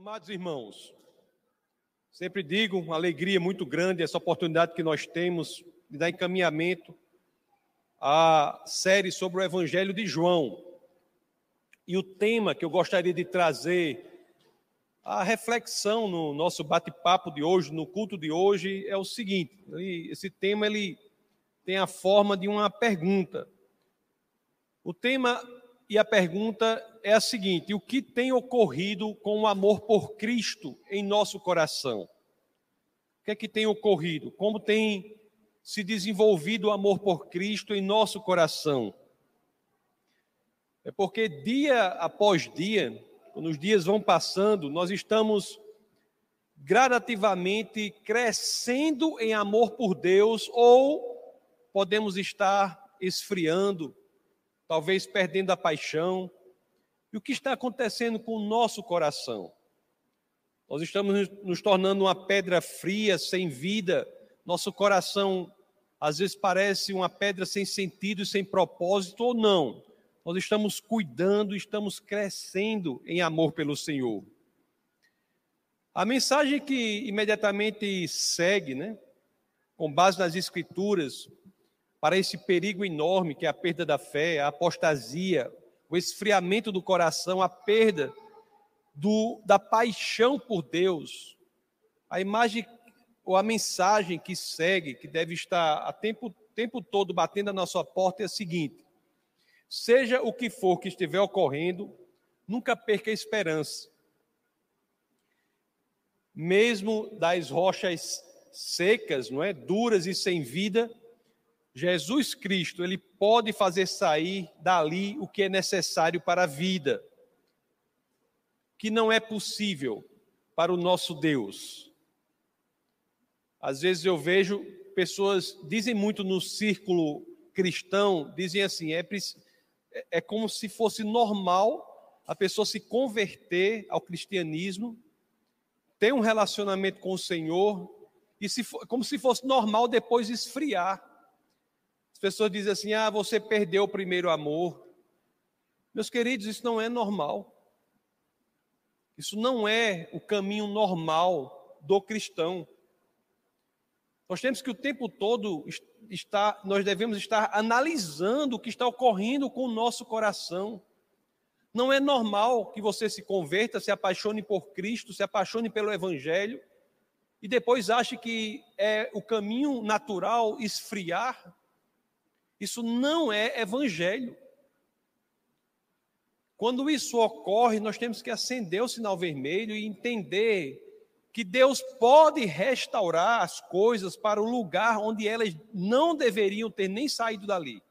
Amados irmãos, sempre digo, uma alegria muito grande essa oportunidade que nós temos de dar encaminhamento à série sobre o Evangelho de João. E o tema que eu gostaria de trazer a reflexão no nosso bate-papo de hoje, no culto de hoje, é o seguinte: esse tema ele tem a forma de uma pergunta. O tema e a pergunta é a seguinte: o que tem ocorrido com o amor por Cristo em nosso coração? O que é que tem ocorrido? Como tem se desenvolvido o amor por Cristo em nosso coração? É porque dia após dia, quando os dias vão passando, nós estamos gradativamente crescendo em amor por Deus ou podemos estar esfriando, talvez perdendo a paixão. E o que está acontecendo com o nosso coração? Nós estamos nos tornando uma pedra fria, sem vida. Nosso coração às vezes parece uma pedra sem sentido, sem propósito ou não. Nós estamos cuidando, estamos crescendo em amor pelo Senhor. A mensagem que imediatamente segue, né, com base nas Escrituras, para esse perigo enorme que é a perda da fé, a apostasia, o esfriamento do coração, a perda do, da paixão por Deus. A imagem ou a mensagem que segue, que deve estar a tempo, tempo todo batendo na nossa porta, é a seguinte: seja o que for que estiver ocorrendo, nunca perca a esperança. Mesmo das rochas secas, não é, duras e sem vida, Jesus Cristo, ele pode fazer sair dali o que é necessário para a vida, que não é possível para o nosso Deus. Às vezes eu vejo pessoas dizem muito no círculo cristão, dizem assim, é, é, é como se fosse normal a pessoa se converter ao cristianismo, ter um relacionamento com o Senhor e se, como se fosse normal depois esfriar pessoas dizem assim: ah, você perdeu o primeiro amor. Meus queridos, isso não é normal. Isso não é o caminho normal do cristão. Nós temos que o tempo todo estar, nós devemos estar analisando o que está ocorrendo com o nosso coração. Não é normal que você se converta, se apaixone por Cristo, se apaixone pelo Evangelho e depois ache que é o caminho natural esfriar isso não é evangelho. Quando isso ocorre, nós temos que acender o sinal vermelho e entender que Deus pode restaurar as coisas para o lugar onde elas não deveriam ter nem saído dali.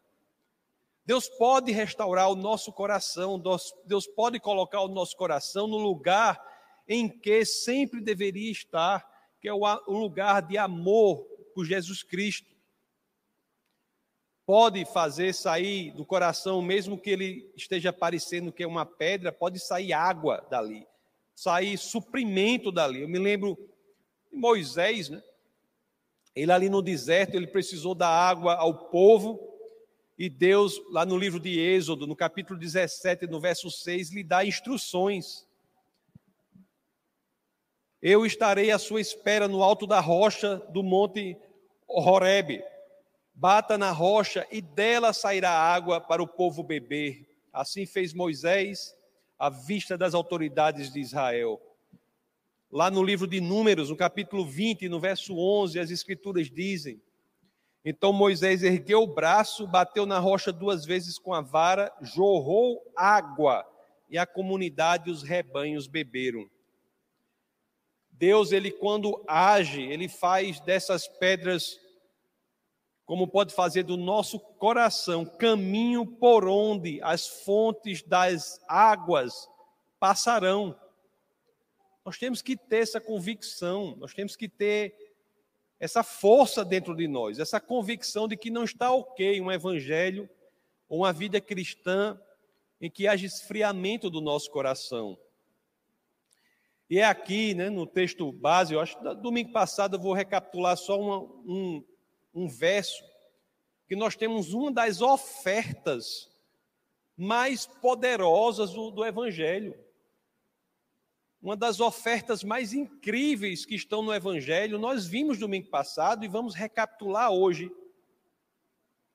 Deus pode restaurar o nosso coração, Deus pode colocar o nosso coração no lugar em que sempre deveria estar, que é o lugar de amor por Jesus Cristo pode fazer sair do coração, mesmo que ele esteja parecendo que é uma pedra, pode sair água dali, sair suprimento dali. Eu me lembro de Moisés, né? Ele ali no deserto, ele precisou dar água ao povo, e Deus, lá no livro de Êxodo, no capítulo 17, no verso 6, lhe dá instruções. Eu estarei à sua espera no alto da rocha do monte Horebe bata na rocha e dela sairá água para o povo beber. Assim fez Moisés à vista das autoridades de Israel. Lá no livro de Números, no capítulo 20, no verso 11, as escrituras dizem: Então Moisés ergueu o braço, bateu na rocha duas vezes com a vara, jorrou água, e a comunidade e os rebanhos beberam. Deus, ele quando age, ele faz dessas pedras como pode fazer do nosso coração caminho por onde as fontes das águas passarão. Nós temos que ter essa convicção, nós temos que ter essa força dentro de nós, essa convicção de que não está ok um evangelho ou uma vida cristã em que haja esfriamento do nosso coração. E é aqui, né, no texto base, eu acho que domingo passado eu vou recapitular só uma, um, um verso que nós temos uma das ofertas mais poderosas do, do Evangelho. uma das ofertas mais incríveis que estão no Evangelho, nós vimos domingo passado e vamos recapitular hoje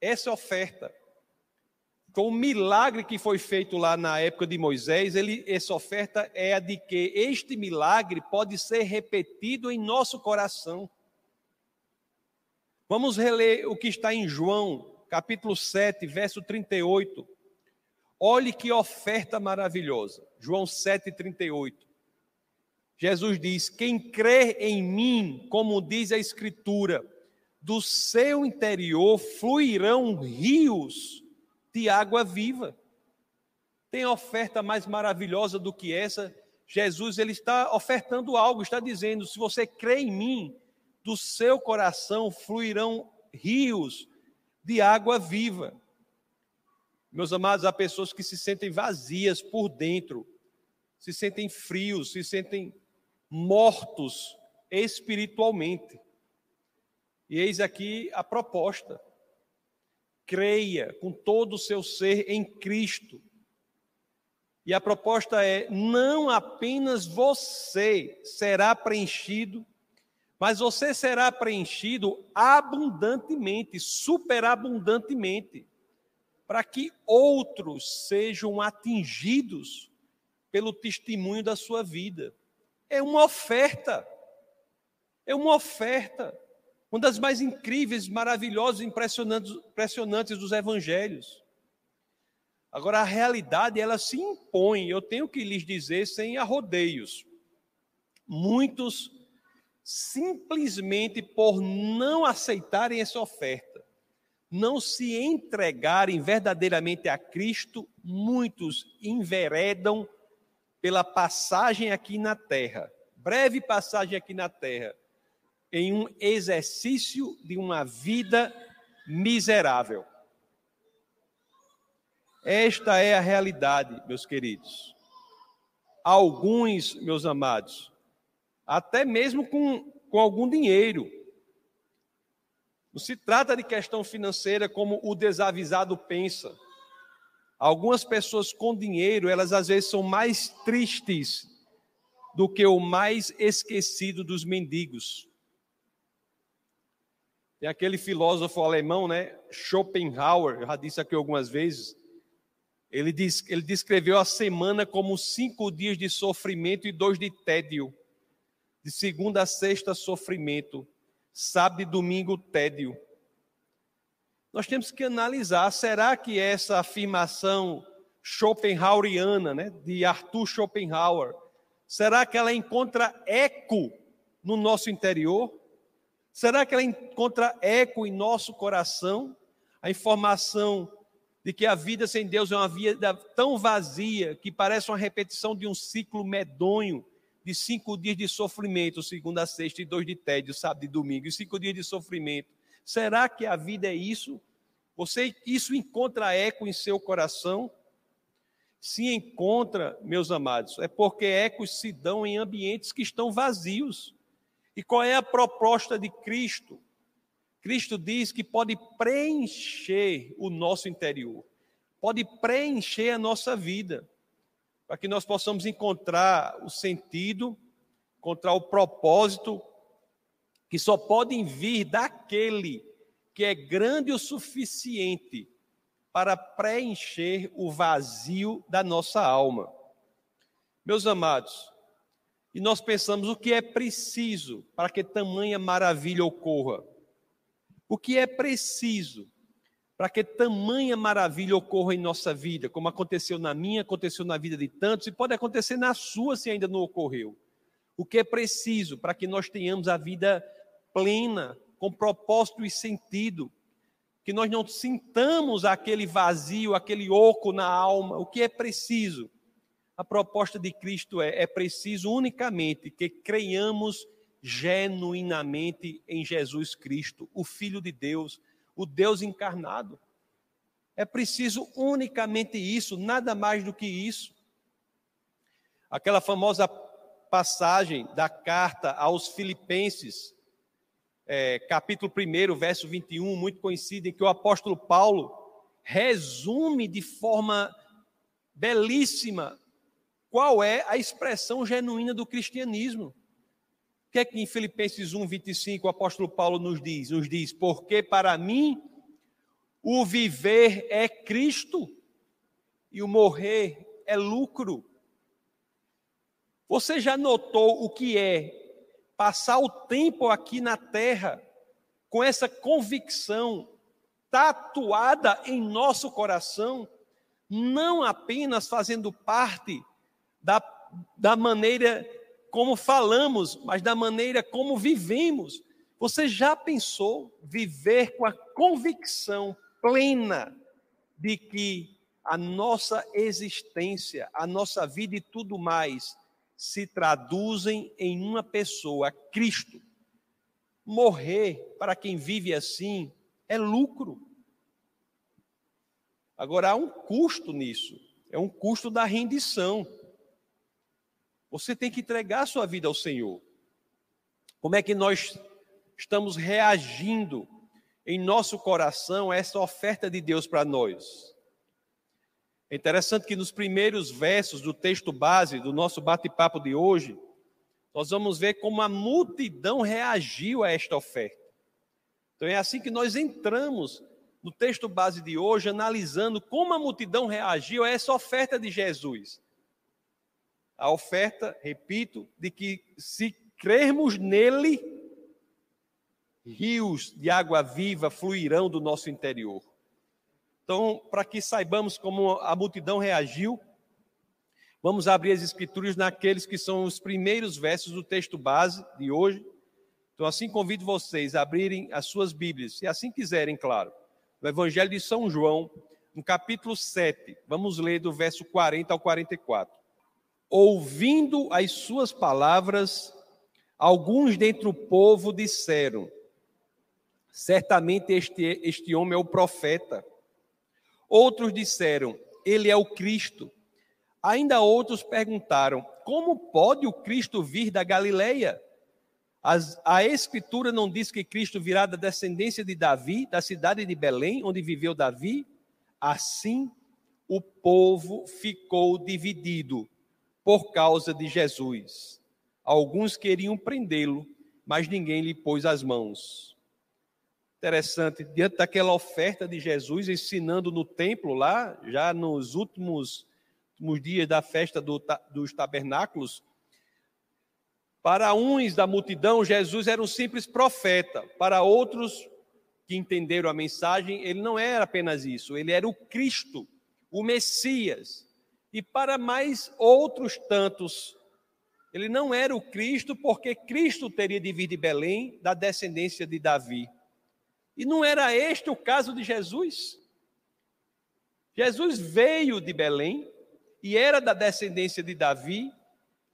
essa oferta. Com o milagre que foi feito lá na época de Moisés, ele, essa oferta é a de que este milagre pode ser repetido em nosso coração. Vamos reler o que está em João, capítulo 7, verso 38. Olhe que oferta maravilhosa. João 7, 38. Jesus diz: Quem crê em mim, como diz a Escritura, do seu interior fluirão rios de água viva. Tem oferta mais maravilhosa do que essa? Jesus ele está ofertando algo, está dizendo: se você crê em mim, do seu coração fluirão rios de água viva. Meus amados, há pessoas que se sentem vazias por dentro, se sentem frios, se sentem mortos espiritualmente. E eis aqui a proposta. Creia com todo o seu ser em Cristo. E a proposta é: não apenas você será preenchido, mas você será preenchido abundantemente, superabundantemente, para que outros sejam atingidos pelo testemunho da sua vida. É uma oferta. É uma oferta. Uma das mais incríveis, maravilhosas, impressionantes, impressionantes dos evangelhos. Agora, a realidade, ela se impõe, eu tenho que lhes dizer sem arrodeios. Muitos, simplesmente por não aceitarem essa oferta, não se entregarem verdadeiramente a Cristo, muitos enveredam pela passagem aqui na terra, breve passagem aqui na terra, em um exercício de uma vida miserável. Esta é a realidade, meus queridos. Alguns, meus amados, até mesmo com, com algum dinheiro. Não se trata de questão financeira como o desavisado pensa. Algumas pessoas com dinheiro, elas às vezes são mais tristes do que o mais esquecido dos mendigos. Tem aquele filósofo alemão, né, Schopenhauer, eu já disse aqui algumas vezes, ele, diz, ele descreveu a semana como cinco dias de sofrimento e dois de tédio. De segunda a sexta, sofrimento. Sábado e domingo, tédio nós temos que analisar: será que essa afirmação Schopenhaueriana, né, de Arthur Schopenhauer, será que ela encontra eco no nosso interior? Será que ela encontra eco em nosso coração? A informação de que a vida sem Deus é uma vida tão vazia que parece uma repetição de um ciclo medonho de cinco dias de sofrimento, segunda, sexta e dois de tédio, sábado e domingo, e cinco dias de sofrimento. Será que a vida é isso? Você isso encontra eco em seu coração? Se encontra, meus amados, é porque ecos se dão em ambientes que estão vazios. E qual é a proposta de Cristo? Cristo diz que pode preencher o nosso interior, pode preencher a nossa vida, para que nós possamos encontrar o sentido, encontrar o propósito que só podem vir daquele que é grande o suficiente para preencher o vazio da nossa alma. Meus amados, e nós pensamos o que é preciso para que tamanha maravilha ocorra. O que é preciso para que tamanha maravilha ocorra em nossa vida, como aconteceu na minha, aconteceu na vida de tantos, e pode acontecer na sua se ainda não ocorreu. O que é preciso para que nós tenhamos a vida plena, com propósito e sentido, que nós não sintamos aquele vazio, aquele oco na alma, o que é preciso. A proposta de Cristo é: é preciso unicamente que creiamos genuinamente em Jesus Cristo, o Filho de Deus, o Deus encarnado. É preciso unicamente isso, nada mais do que isso. Aquela famosa passagem da carta aos Filipenses, é, capítulo 1, verso 21, muito conhecido, em que o apóstolo Paulo resume de forma belíssima qual é a expressão genuína do cristianismo. Que é que em Filipenses 1, 25 o apóstolo Paulo nos diz? Nos diz, porque para mim o viver é Cristo e o morrer é lucro. Você já notou o que é passar o tempo aqui na terra com essa convicção tatuada em nosso coração, não apenas fazendo parte da, da maneira como falamos, mas da maneira como vivemos. Você já pensou viver com a convicção plena de que a nossa existência, a nossa vida e tudo mais se traduzem em uma pessoa, Cristo. Morrer para quem vive assim é lucro. Agora há um custo nisso, é um custo da rendição. Você tem que entregar a sua vida ao Senhor. Como é que nós estamos reagindo em nosso coração a essa oferta de Deus para nós? É interessante que nos primeiros versos do texto base do nosso bate-papo de hoje, nós vamos ver como a multidão reagiu a esta oferta. Então é assim que nós entramos no texto base de hoje, analisando como a multidão reagiu a essa oferta de Jesus. A oferta, repito, de que se crermos nele, rios de água viva fluirão do nosso interior. Então, para que saibamos como a multidão reagiu, vamos abrir as escrituras naqueles que são os primeiros versos do texto base de hoje. Então, assim convido vocês a abrirem as suas Bíblias, se assim quiserem, claro. No Evangelho de São João, no capítulo 7, vamos ler do verso 40 ao 44. Ouvindo as suas palavras, alguns dentre o povo disseram: Certamente este, este homem é o profeta. Outros disseram: Ele é o Cristo. Ainda outros perguntaram: Como pode o Cristo vir da Galileia? As, a Escritura não diz que Cristo virá da descendência de Davi, da cidade de Belém, onde viveu Davi? Assim, o povo ficou dividido por causa de Jesus. Alguns queriam prendê-lo, mas ninguém lhe pôs as mãos. Interessante, diante daquela oferta de Jesus ensinando no templo lá, já nos últimos, últimos dias da festa do, dos tabernáculos, para uns da multidão, Jesus era um simples profeta. Para outros que entenderam a mensagem, ele não era apenas isso, ele era o Cristo, o Messias. E para mais outros tantos, ele não era o Cristo, porque Cristo teria de vir de Belém, da descendência de Davi. E não era este o caso de Jesus? Jesus veio de Belém e era da descendência de Davi,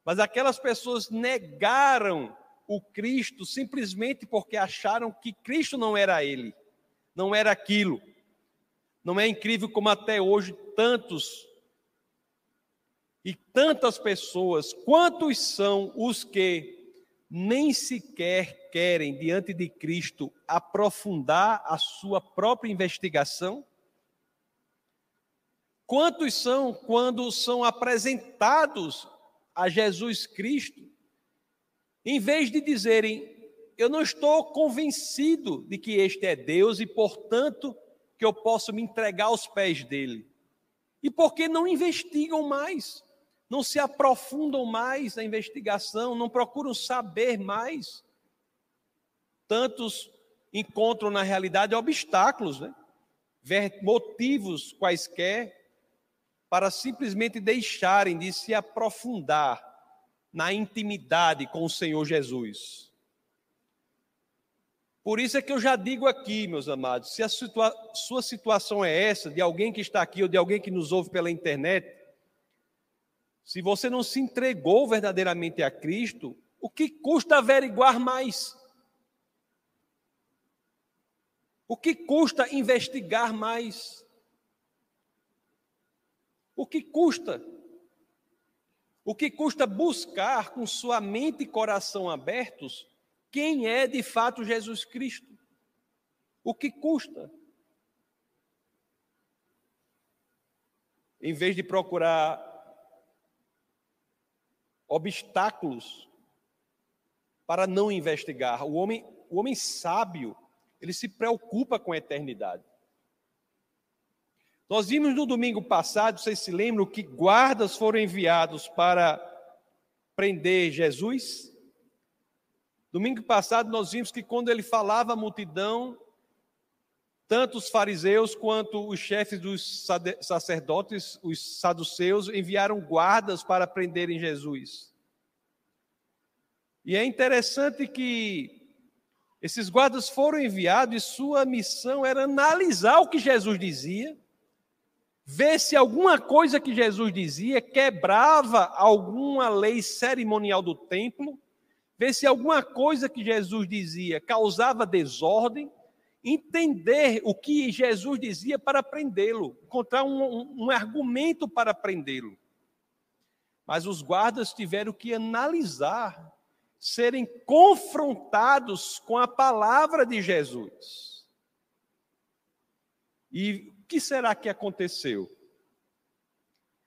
mas aquelas pessoas negaram o Cristo simplesmente porque acharam que Cristo não era ele, não era aquilo. Não é incrível como até hoje tantos e tantas pessoas, quantos são os que nem sequer querem, diante de Cristo, aprofundar a sua própria investigação? Quantos são quando são apresentados a Jesus Cristo, em vez de dizerem, eu não estou convencido de que este é Deus e, portanto, que eu posso me entregar aos pés dele? E por que não investigam mais? Não se aprofundam mais na investigação, não procuram saber mais. Tantos encontram na realidade obstáculos, né? motivos quaisquer para simplesmente deixarem de se aprofundar na intimidade com o Senhor Jesus. Por isso é que eu já digo aqui, meus amados, se a situa sua situação é essa, de alguém que está aqui ou de alguém que nos ouve pela internet, se você não se entregou verdadeiramente a Cristo, o que custa averiguar mais? O que custa investigar mais? O que custa? O que custa buscar com sua mente e coração abertos quem é de fato Jesus Cristo? O que custa? Em vez de procurar obstáculos para não investigar. O homem, o homem sábio, ele se preocupa com a eternidade. Nós vimos no domingo passado, vocês se lembram, que guardas foram enviados para prender Jesus? Domingo passado nós vimos que quando ele falava à multidão, tanto os fariseus quanto os chefes dos sacerdotes, os saduceus, enviaram guardas para prenderem Jesus. E é interessante que esses guardas foram enviados e sua missão era analisar o que Jesus dizia ver se alguma coisa que Jesus dizia quebrava alguma lei cerimonial do templo, ver se alguma coisa que Jesus dizia causava desordem, entender o que Jesus dizia para prendê-lo, encontrar um, um, um argumento para prendê-lo. Mas os guardas tiveram que analisar, serem confrontados com a palavra de Jesus. E que será que aconteceu?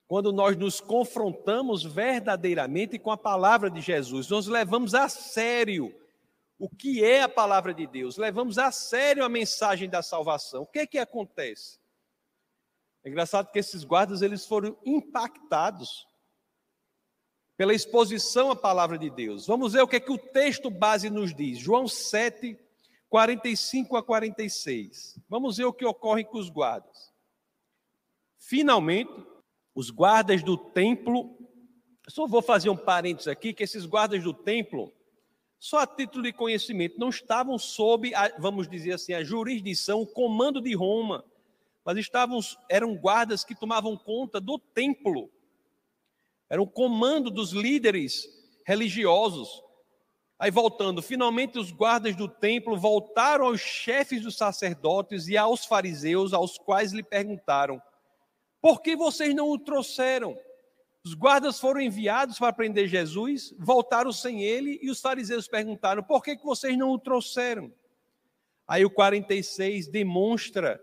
Quando nós nos confrontamos verdadeiramente com a palavra de Jesus, nós levamos a sério o que é a palavra de Deus, levamos a sério a mensagem da salvação. O que é que acontece? É engraçado que esses guardas eles foram impactados pela exposição à palavra de Deus. Vamos ver o que é que o texto base nos diz. João 7, 45 a 46. Vamos ver o que ocorre com os guardas. Finalmente, os guardas do templo, só vou fazer um parênteses aqui, que esses guardas do templo, só a título de conhecimento, não estavam sob, a, vamos dizer assim, a jurisdição, o comando de Roma, mas estavam, eram guardas que tomavam conta do templo, era o comando dos líderes religiosos. Aí voltando, finalmente os guardas do templo voltaram aos chefes dos sacerdotes e aos fariseus, aos quais lhe perguntaram: Por que vocês não o trouxeram? Os guardas foram enviados para prender Jesus, voltaram sem ele, e os fariseus perguntaram: Por que, que vocês não o trouxeram? Aí o 46 demonstra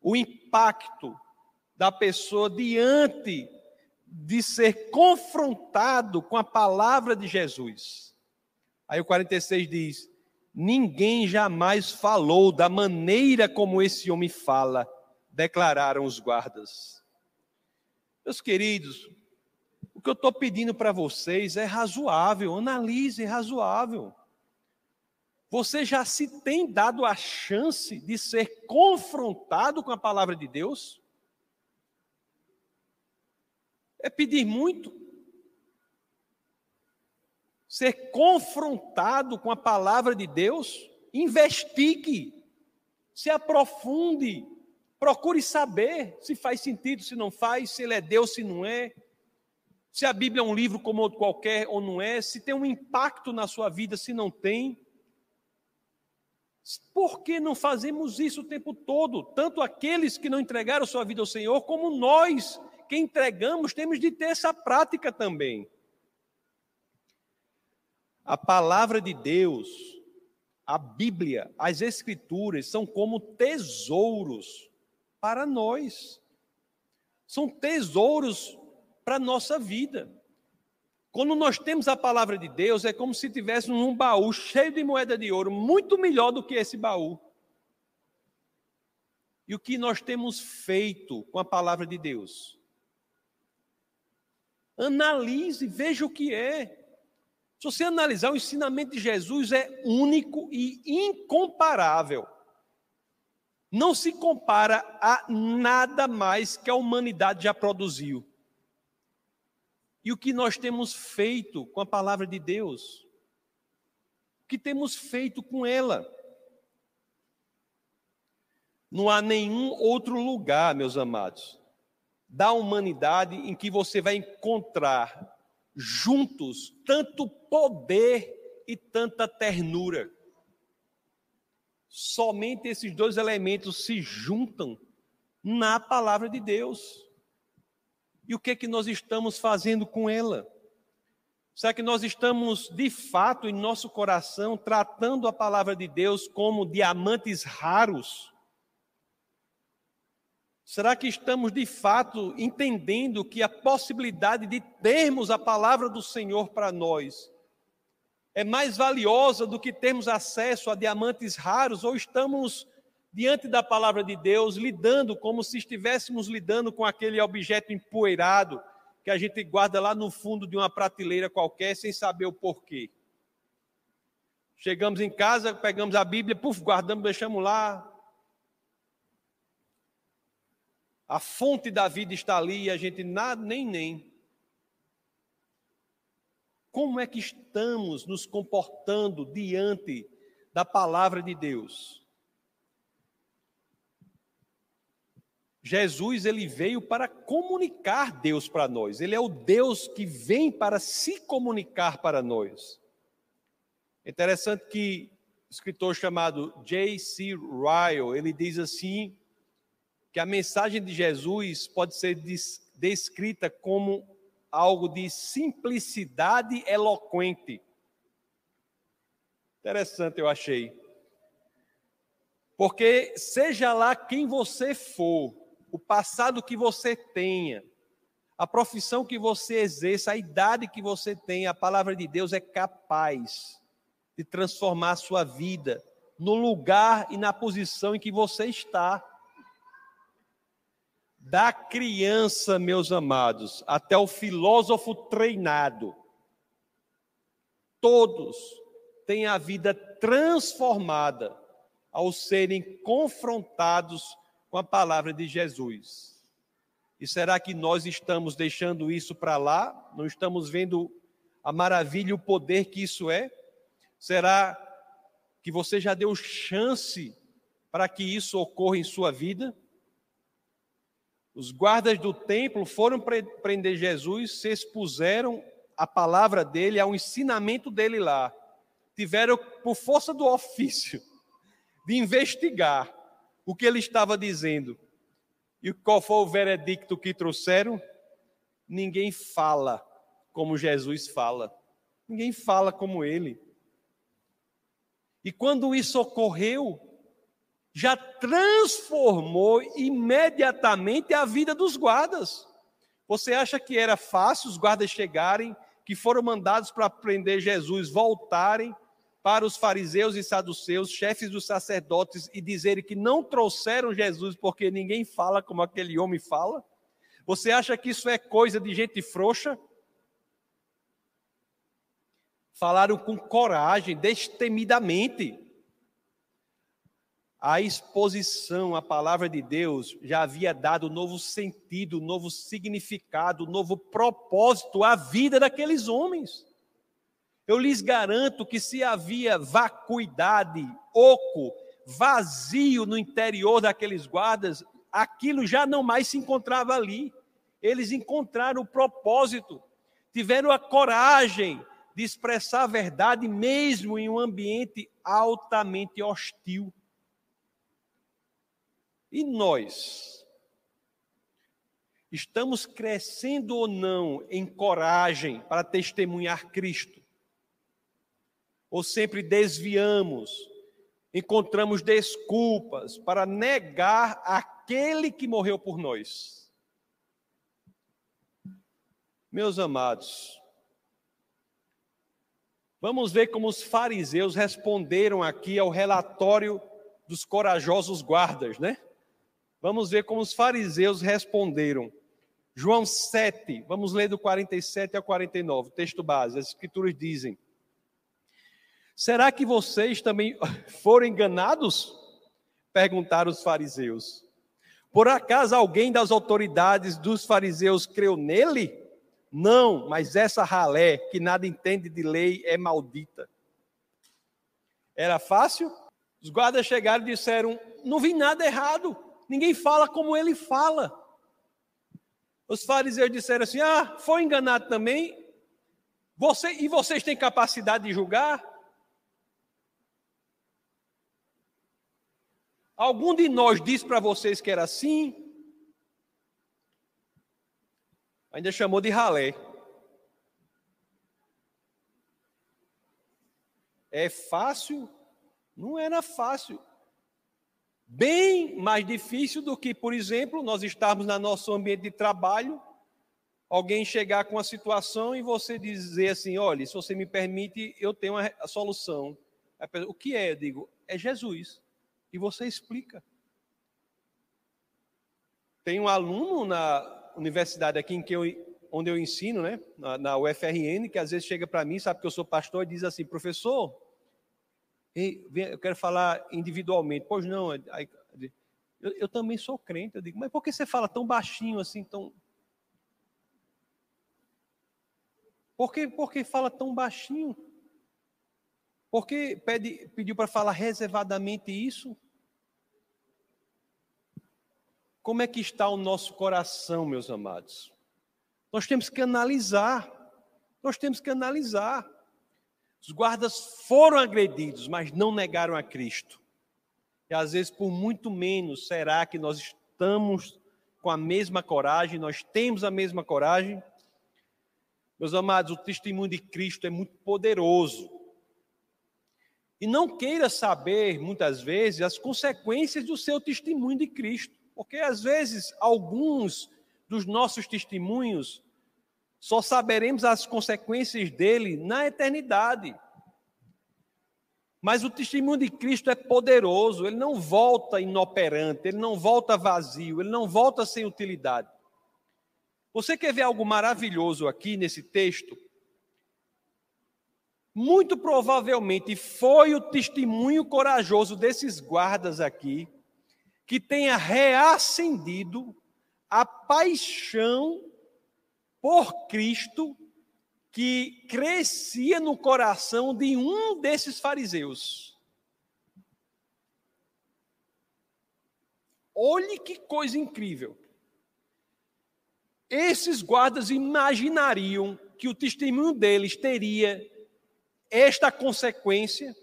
o impacto da pessoa diante de ser confrontado com a palavra de Jesus. Aí o 46 diz: Ninguém jamais falou da maneira como esse homem fala, declararam os guardas. Meus queridos, o que eu estou pedindo para vocês é razoável, analise razoável. Você já se tem dado a chance de ser confrontado com a palavra de Deus? É pedir muito? ser confrontado com a palavra de Deus, investigue, se aprofunde, procure saber se faz sentido, se não faz, se ele é Deus, se não é, se a Bíblia é um livro como outro qualquer ou não é, se tem um impacto na sua vida, se não tem. Por que não fazemos isso o tempo todo? Tanto aqueles que não entregaram sua vida ao Senhor, como nós que entregamos, temos de ter essa prática também. A palavra de Deus, a Bíblia, as Escrituras são como tesouros para nós. São tesouros para a nossa vida. Quando nós temos a palavra de Deus, é como se tivéssemos um baú cheio de moeda de ouro, muito melhor do que esse baú. E o que nós temos feito com a palavra de Deus? Analise, veja o que é. Se você analisar, o ensinamento de Jesus é único e incomparável. Não se compara a nada mais que a humanidade já produziu. E o que nós temos feito com a palavra de Deus? O que temos feito com ela? Não há nenhum outro lugar, meus amados, da humanidade em que você vai encontrar juntos tanto poder e tanta ternura. Somente esses dois elementos se juntam na palavra de Deus. E o que é que nós estamos fazendo com ela? Será que nós estamos, de fato, em nosso coração, tratando a palavra de Deus como diamantes raros? Será que estamos de fato entendendo que a possibilidade de termos a palavra do Senhor para nós é mais valiosa do que termos acesso a diamantes raros ou estamos diante da palavra de Deus lidando como se estivéssemos lidando com aquele objeto empoeirado que a gente guarda lá no fundo de uma prateleira qualquer sem saber o porquê? Chegamos em casa, pegamos a Bíblia, puf, guardamos, deixamos lá, A fonte da vida está ali e a gente nada, nem nem. Como é que estamos nos comportando diante da palavra de Deus? Jesus ele veio para comunicar Deus para nós. Ele é o Deus que vem para se comunicar para nós. É interessante que um escritor chamado J.C. Ryle, ele diz assim, que a mensagem de Jesus pode ser descrita como algo de simplicidade eloquente. Interessante, eu achei. Porque seja lá quem você for, o passado que você tenha, a profissão que você exerça, a idade que você tem, a palavra de Deus é capaz de transformar a sua vida no lugar e na posição em que você está da criança, meus amados, até o filósofo treinado, todos têm a vida transformada ao serem confrontados com a palavra de Jesus. E será que nós estamos deixando isso para lá? Não estamos vendo a maravilha e o poder que isso é? Será que você já deu chance para que isso ocorra em sua vida? Os guardas do templo foram prender Jesus, se expuseram à palavra dele, ao ensinamento dele lá. Tiveram, por força do ofício, de investigar o que ele estava dizendo. E qual foi o veredicto que trouxeram? Ninguém fala como Jesus fala. Ninguém fala como ele. E quando isso ocorreu, já transformou imediatamente a vida dos guardas. Você acha que era fácil os guardas chegarem, que foram mandados para prender Jesus, voltarem para os fariseus e saduceus, chefes dos sacerdotes, e dizerem que não trouxeram Jesus porque ninguém fala como aquele homem fala? Você acha que isso é coisa de gente frouxa? Falaram com coragem, destemidamente a exposição à palavra de Deus já havia dado novo sentido, novo significado, novo propósito à vida daqueles homens. Eu lhes garanto que se havia vacuidade, oco, vazio no interior daqueles guardas, aquilo já não mais se encontrava ali. Eles encontraram o propósito, tiveram a coragem de expressar a verdade mesmo em um ambiente altamente hostil. E nós? Estamos crescendo ou não em coragem para testemunhar Cristo? Ou sempre desviamos, encontramos desculpas para negar aquele que morreu por nós? Meus amados, vamos ver como os fariseus responderam aqui ao relatório dos corajosos guardas, né? Vamos ver como os fariseus responderam. João 7, vamos ler do 47 ao 49, texto base. As escrituras dizem: Será que vocês também foram enganados? Perguntaram os fariseus. Por acaso alguém das autoridades dos fariseus creu nele? Não, mas essa ralé, que nada entende de lei, é maldita. Era fácil? Os guardas chegaram e disseram: Não vi nada errado ninguém fala como ele fala. Os fariseus disseram assim: Ah, foi enganado também? Você, e vocês têm capacidade de julgar? Algum de nós disse para vocês que era assim? Ainda chamou de ralé. É fácil? Não era fácil. Bem mais difícil do que, por exemplo, nós estarmos no nosso ambiente de trabalho, alguém chegar com uma situação e você dizer assim: olha, se você me permite, eu tenho a solução. O que é? Eu digo: é Jesus. E você explica. Tem um aluno na universidade aqui em que eu, onde eu ensino, né, na, na UFRN, que às vezes chega para mim, sabe que eu sou pastor, e diz assim: professor, eu quero falar individualmente. Pois não, aí, eu, eu, também sou crente. Eu digo, mas por que você fala tão baixinho assim, tão. Por que, por que fala tão baixinho? Por que pede, pediu para falar reservadamente isso? Como é que está o nosso coração, meus amados? Nós temos que analisar. Nós temos que analisar. Os guardas foram agredidos, mas não negaram a Cristo. E às vezes, por muito menos, será que nós estamos com a mesma coragem, nós temos a mesma coragem? Meus amados, o testemunho de Cristo é muito poderoso. E não queira saber, muitas vezes, as consequências do seu testemunho de Cristo, porque às vezes alguns dos nossos testemunhos só saberemos as consequências dele na eternidade. Mas o testemunho de Cristo é poderoso, ele não volta inoperante, ele não volta vazio, ele não volta sem utilidade. Você quer ver algo maravilhoso aqui nesse texto? Muito provavelmente foi o testemunho corajoso desses guardas aqui que tenha reacendido a paixão por Cristo que crescia no coração de um desses fariseus. Olhe que coisa incrível. Esses guardas imaginariam que o testemunho deles teria esta consequência?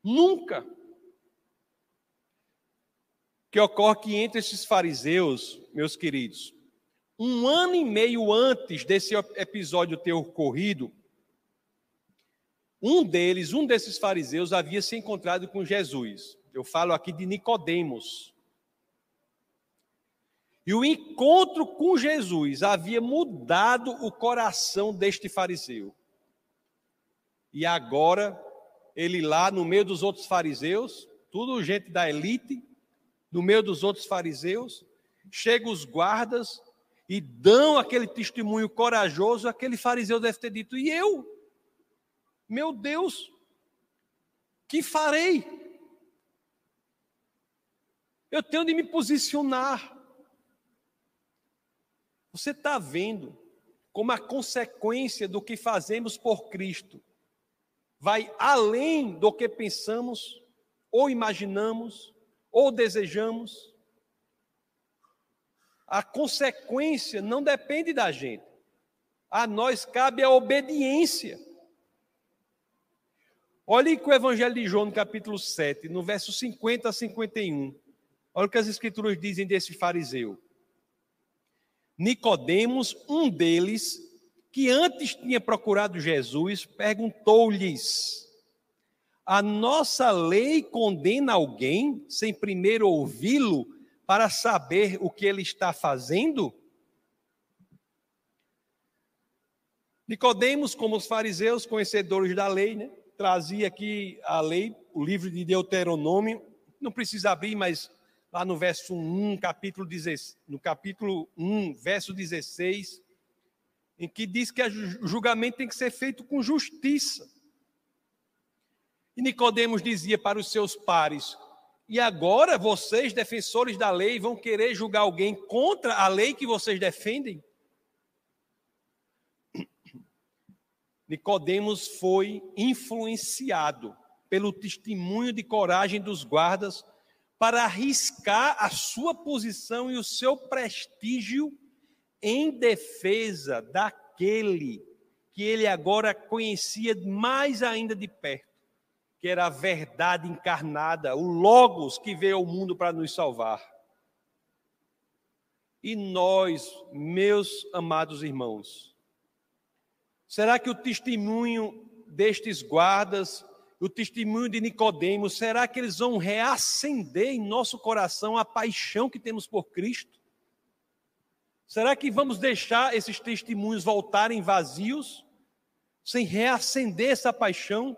Nunca. Que ocorre que entre esses fariseus, meus queridos, um ano e meio antes desse episódio ter ocorrido, um deles, um desses fariseus, havia se encontrado com Jesus. Eu falo aqui de Nicodemos. E o encontro com Jesus havia mudado o coração deste fariseu. E agora, ele lá no meio dos outros fariseus, tudo gente da elite, no meio dos outros fariseus, chegam os guardas e dão aquele testemunho corajoso, aquele fariseu deve ter dito: e eu? Meu Deus, que farei? Eu tenho de me posicionar. Você está vendo como a consequência do que fazemos por Cristo vai além do que pensamos, ou imaginamos, ou desejamos? A consequência não depende da gente. A nós cabe a obediência. Olhe que o Evangelho de João, no capítulo 7, no verso 50 a 51. Olha o que as escrituras dizem desse fariseu. Nicodemos, um deles, que antes tinha procurado Jesus, perguntou-lhes: A nossa lei condena alguém sem primeiro ouvi-lo para saber o que ele está fazendo? Nicodemos, como os fariseus, conhecedores da lei, né, trazia aqui a lei, o livro de Deuteronômio, não precisa abrir, mas lá no verso 1, capítulo 16, no capítulo 1, verso 16, em que diz que o julgamento tem que ser feito com justiça. E Nicodemos dizia para os seus pares: e agora vocês, defensores da lei, vão querer julgar alguém contra a lei que vocês defendem? Nicodemos foi influenciado pelo testemunho de coragem dos guardas para arriscar a sua posição e o seu prestígio em defesa daquele que ele agora conhecia mais ainda de perto que era a verdade encarnada, o Logos que veio ao mundo para nos salvar. E nós, meus amados irmãos, será que o testemunho destes guardas o testemunho de Nicodemos, será que eles vão reacender em nosso coração a paixão que temos por Cristo? Será que vamos deixar esses testemunhos voltarem vazios, sem reacender essa paixão?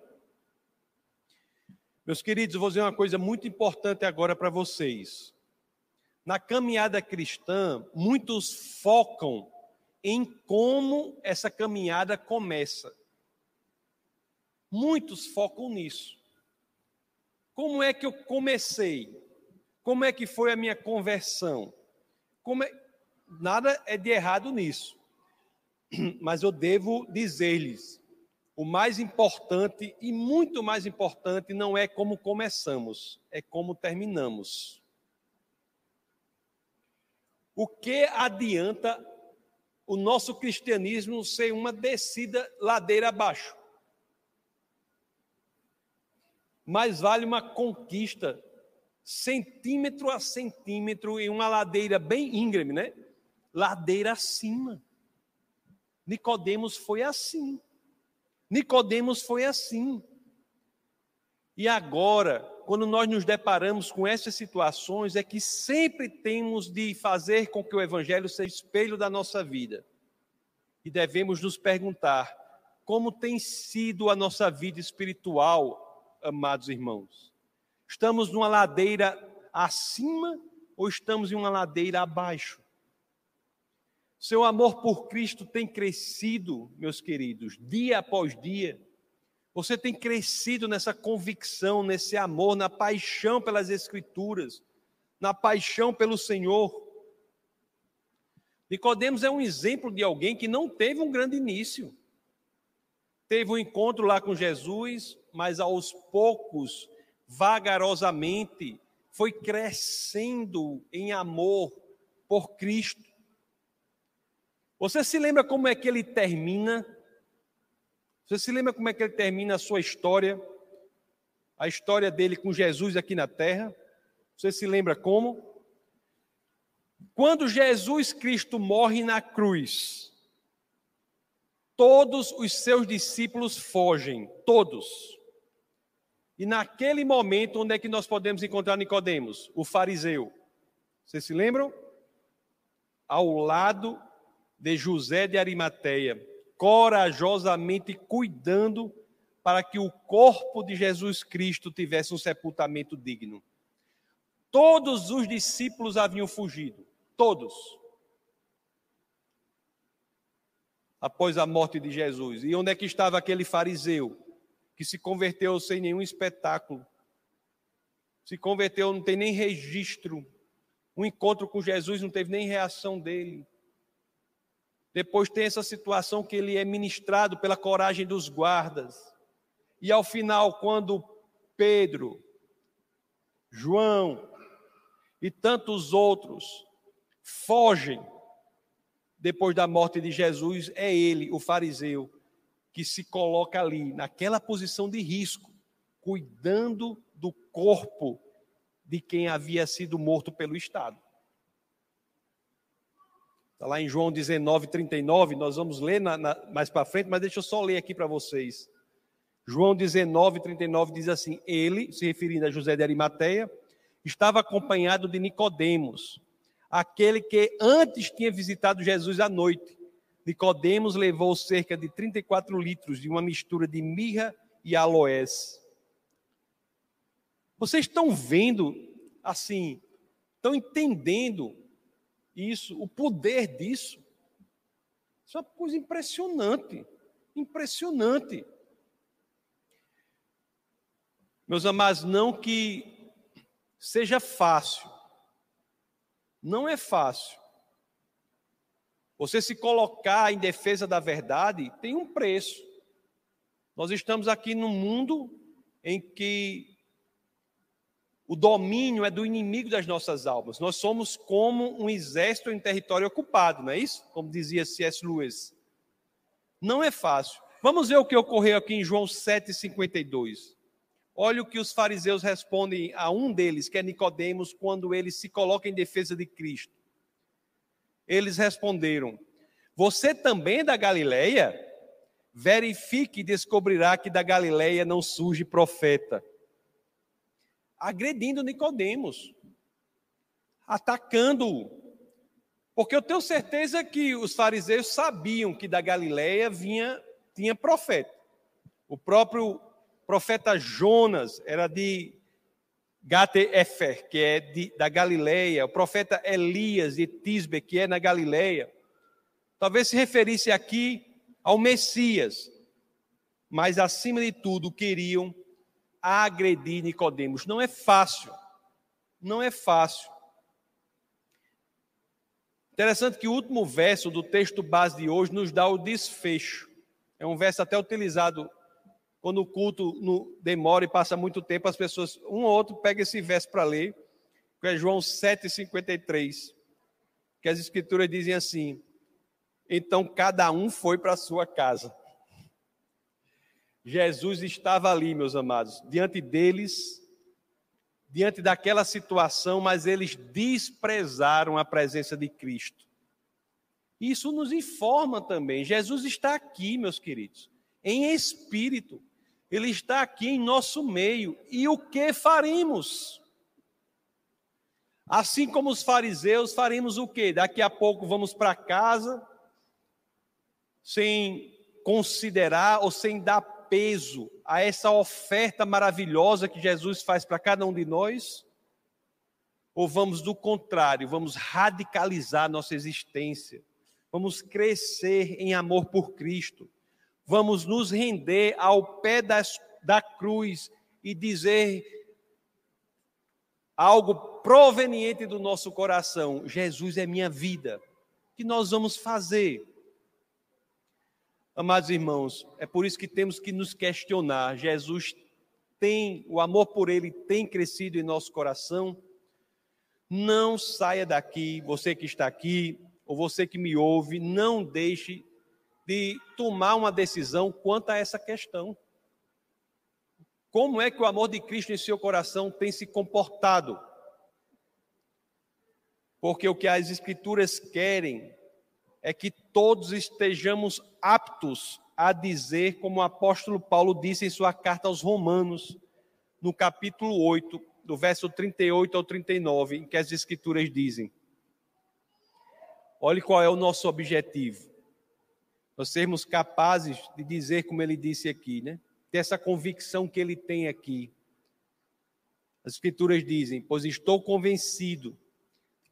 Meus queridos, vou dizer uma coisa muito importante agora para vocês. Na caminhada cristã, muitos focam em como essa caminhada começa. Muitos focam nisso. Como é que eu comecei? Como é que foi a minha conversão? É... Nada é de errado nisso. Mas eu devo dizer-lhes: o mais importante e muito mais importante não é como começamos, é como terminamos. O que adianta o nosso cristianismo ser uma descida ladeira abaixo? mais vale uma conquista centímetro a centímetro em uma ladeira bem íngreme, né? Ladeira acima. Nicodemos foi assim. Nicodemos foi assim. E agora, quando nós nos deparamos com essas situações, é que sempre temos de fazer com que o evangelho seja espelho da nossa vida. E devemos nos perguntar como tem sido a nossa vida espiritual amados irmãos? Estamos numa ladeira acima ou estamos em uma ladeira abaixo? Seu amor por Cristo tem crescido, meus queridos, dia após dia. Você tem crescido nessa convicção, nesse amor, na paixão pelas Escrituras, na paixão pelo Senhor. Nicodemos é um exemplo de alguém que não teve um grande início. Teve um encontro lá com Jesus, mas aos poucos, vagarosamente, foi crescendo em amor por Cristo. Você se lembra como é que ele termina? Você se lembra como é que ele termina a sua história? A história dele com Jesus aqui na terra? Você se lembra como? Quando Jesus Cristo morre na cruz, todos os seus discípulos fogem, todos. E naquele momento, onde é que nós podemos encontrar Nicodemos? O fariseu. Vocês se lembram? Ao lado de José de Arimateia, corajosamente cuidando para que o corpo de Jesus Cristo tivesse um sepultamento digno. Todos os discípulos haviam fugido, todos. Após a morte de Jesus. E onde é que estava aquele fariseu? que se converteu sem nenhum espetáculo, se converteu, não tem nem registro. Um encontro com Jesus não teve nem reação dele. Depois tem essa situação que ele é ministrado pela coragem dos guardas. E ao final, quando Pedro, João e tantos outros fogem depois da morte de Jesus, é ele, o fariseu, que se coloca ali, naquela posição de risco, cuidando do corpo de quem havia sido morto pelo Estado. Está lá em João 19, 39, nós vamos ler na, na, mais para frente, mas deixa eu só ler aqui para vocês. João 19, 39 diz assim: Ele, se referindo a José de Arimateia, estava acompanhado de Nicodemos, aquele que antes tinha visitado Jesus à noite. Nicodemos levou cerca de 34 litros de uma mistura de mirra e aloés. Vocês estão vendo assim, estão entendendo isso, o poder disso? Isso é uma coisa impressionante, impressionante. Meus amados, não que seja fácil, não é fácil. Você se colocar em defesa da verdade tem um preço. Nós estamos aqui num mundo em que o domínio é do inimigo das nossas almas. Nós somos como um exército em território ocupado, não é isso? Como dizia C.S. Lewis. Não é fácil. Vamos ver o que ocorreu aqui em João 7,52. Olha o que os fariseus respondem a um deles, que é Nicodemos, quando ele se coloca em defesa de Cristo. Eles responderam: Você também é da Galileia? verifique e descobrirá que da Galileia não surge profeta. Agredindo Nicodemos, atacando-o. Porque eu tenho certeza que os fariseus sabiam que da Galileia vinha tinha profeta. O próprio profeta Jonas era de Gate-Efer, que é de, da Galileia. O profeta Elias de Tisbe, que é na Galileia. Talvez se referisse aqui ao Messias, mas acima de tudo queriam agredir Nicodemos. Não é fácil. Não é fácil. Interessante que o último verso do texto base de hoje nos dá o desfecho. É um verso até utilizado quando o culto no, demora e passa muito tempo, as pessoas, um ou outro, pega esse verso para ler, que é João 7,53, que as escrituras dizem assim: Então cada um foi para a sua casa. Jesus estava ali, meus amados, diante deles, diante daquela situação, mas eles desprezaram a presença de Cristo. Isso nos informa também. Jesus está aqui, meus queridos, em espírito. Ele está aqui em nosso meio. E o que faremos? Assim como os fariseus, faremos o quê? Daqui a pouco vamos para casa, sem considerar ou sem dar peso a essa oferta maravilhosa que Jesus faz para cada um de nós? Ou vamos do contrário, vamos radicalizar nossa existência, vamos crescer em amor por Cristo, vamos nos render ao pé das, da cruz e dizer algo proveniente do nosso coração: Jesus é minha vida. O que nós vamos fazer? Amados irmãos, é por isso que temos que nos questionar. Jesus tem, o amor por Ele tem crescido em nosso coração. Não saia daqui, você que está aqui, ou você que me ouve, não deixe de tomar uma decisão quanto a essa questão. Como é que o amor de Cristo em seu coração tem se comportado? Porque o que as Escrituras querem é que todos estejamos aptos a dizer, como o apóstolo Paulo disse em sua carta aos Romanos, no capítulo 8, do verso 38 ao 39, em que as Escrituras dizem: Olhe qual é o nosso objetivo. Nós sermos capazes de dizer, como ele disse aqui, né? Ter essa convicção que ele tem aqui. As Escrituras dizem: Pois estou convencido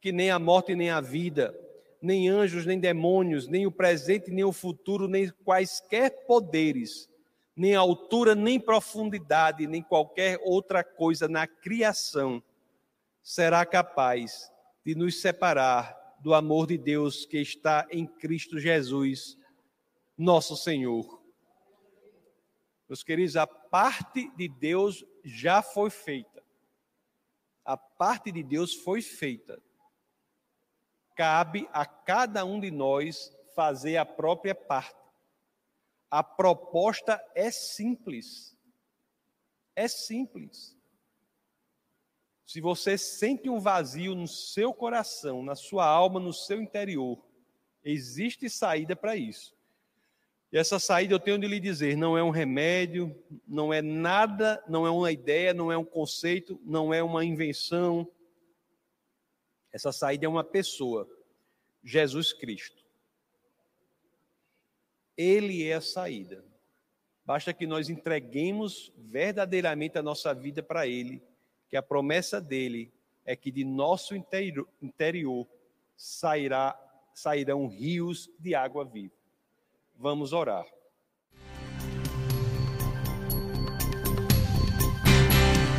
que nem a morte nem a vida, nem anjos, nem demônios, nem o presente, nem o futuro, nem quaisquer poderes, nem altura, nem profundidade, nem qualquer outra coisa na criação será capaz de nos separar do amor de Deus que está em Cristo Jesus, nosso Senhor. Meus queridos, a parte de Deus já foi feita. A parte de Deus foi feita cabe a cada um de nós fazer a própria parte. A proposta é simples. É simples. Se você sente um vazio no seu coração, na sua alma, no seu interior, existe saída para isso. E essa saída eu tenho de lhe dizer, não é um remédio, não é nada, não é uma ideia, não é um conceito, não é uma invenção, essa saída é uma pessoa, Jesus Cristo. Ele é a saída. Basta que nós entreguemos verdadeiramente a nossa vida para Ele, que a promessa dele é que de nosso interior sairá, sairão rios de água viva. Vamos orar.